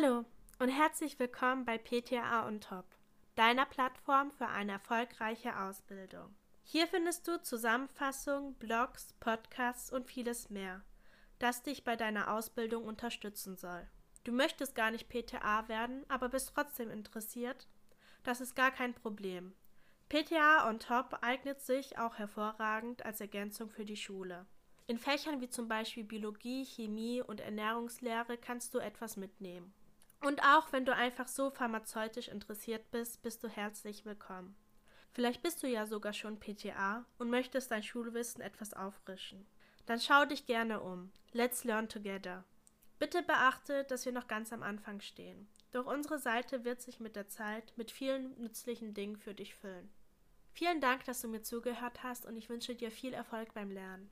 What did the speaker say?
Hallo und herzlich willkommen bei PTA on Top, deiner Plattform für eine erfolgreiche Ausbildung. Hier findest du Zusammenfassungen, Blogs, Podcasts und vieles mehr, das dich bei deiner Ausbildung unterstützen soll. Du möchtest gar nicht PTA werden, aber bist trotzdem interessiert? Das ist gar kein Problem. PTA on Top eignet sich auch hervorragend als Ergänzung für die Schule. In Fächern wie zum Beispiel Biologie, Chemie und Ernährungslehre kannst du etwas mitnehmen. Und auch wenn du einfach so pharmazeutisch interessiert bist, bist du herzlich willkommen. Vielleicht bist du ja sogar schon PTA und möchtest dein Schulwissen etwas auffrischen. Dann schau dich gerne um. Let's learn together. Bitte beachte, dass wir noch ganz am Anfang stehen. Doch unsere Seite wird sich mit der Zeit mit vielen nützlichen Dingen für dich füllen. Vielen Dank, dass du mir zugehört hast und ich wünsche dir viel Erfolg beim Lernen.